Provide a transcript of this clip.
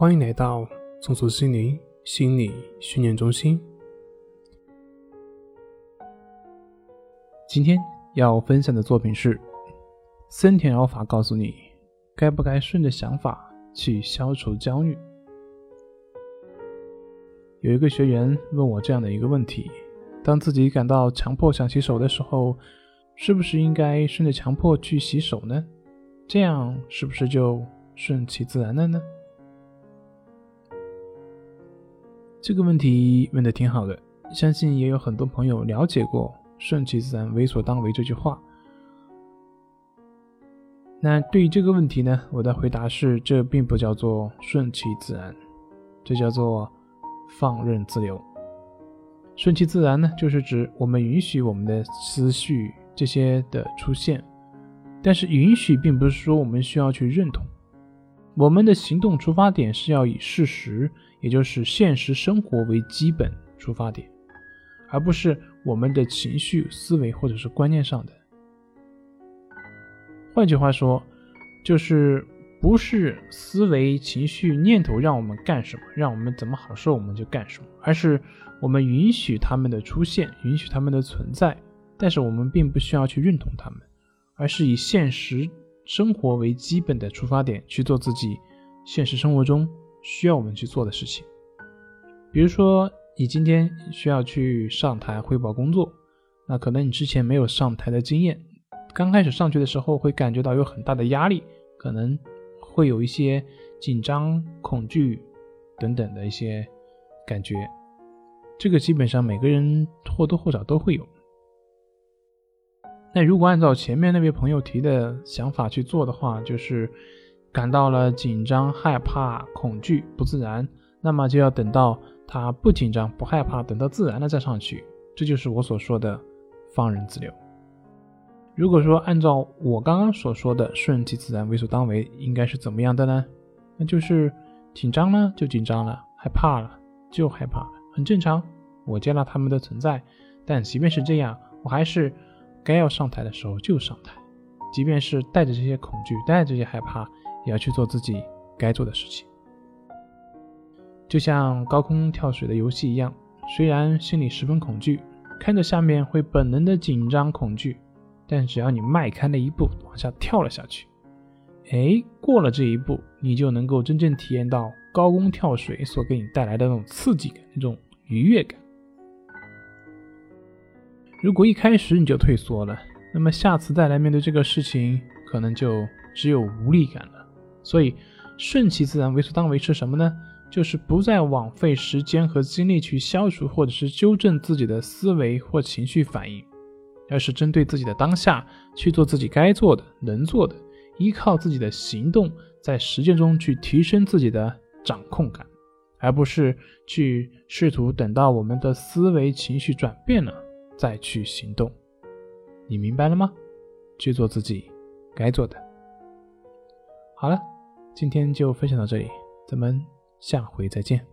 欢迎来到松鼠心灵心理训练中心。今天要分享的作品是森田疗法，告诉你该不该顺着想法去消除焦虑。有一个学员问我这样的一个问题：当自己感到强迫想洗手的时候，是不是应该顺着强迫去洗手呢？这样是不是就顺其自然了呢？这个问题问的挺好的，相信也有很多朋友了解过“顺其自然，为所当为”这句话。那对于这个问题呢，我的回答是：这并不叫做顺其自然，这叫做放任自流。顺其自然呢，就是指我们允许我们的思绪这些的出现，但是允许并不是说我们需要去认同。我们的行动出发点是要以事实。也就是现实生活为基本出发点，而不是我们的情绪、思维或者是观念上的。换句话说，就是不是思维、情绪、念头让我们干什么，让我们怎么好受我们就干什么，而是我们允许他们的出现，允许他们的存在，但是我们并不需要去认同他们，而是以现实生活为基本的出发点去做自己现实生活中。需要我们去做的事情，比如说你今天需要去上台汇报工作，那可能你之前没有上台的经验，刚开始上去的时候会感觉到有很大的压力，可能会有一些紧张、恐惧等等的一些感觉，这个基本上每个人或多或少都会有。那如果按照前面那位朋友提的想法去做的话，就是。感到了紧张、害怕、恐惧、不自然，那么就要等到他不紧张、不害怕，等到自然了再上去。这就是我所说的放任自流。如果说按照我刚刚所说的顺其自然、为所当为，应该是怎么样的呢？那就是紧张了就紧张了，害怕了就害怕了，很正常。我接纳他们的存在，但即便是这样，我还是该要上台的时候就上台，即便是带着这些恐惧、带着这些害怕。也要去做自己该做的事情，就像高空跳水的游戏一样，虽然心里十分恐惧，看着下面会本能的紧张恐惧，但只要你迈开那一步往下跳了下去，哎，过了这一步，你就能够真正体验到高空跳水所给你带来的那种刺激感、那种愉悦感。如果一开始你就退缩了，那么下次再来面对这个事情，可能就只有无力感了。所以，顺其自然，为所当为是什么呢？就是不再枉费时间和精力去消除或者是纠正自己的思维或情绪反应，而是针对自己的当下去做自己该做的、能做的，依靠自己的行动在实践中去提升自己的掌控感，而不是去试图等到我们的思维情绪转变了再去行动。你明白了吗？去做自己该做的。好了。今天就分享到这里，咱们下回再见。